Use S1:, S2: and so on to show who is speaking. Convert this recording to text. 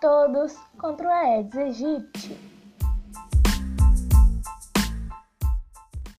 S1: todos contra o Aedes aegypti.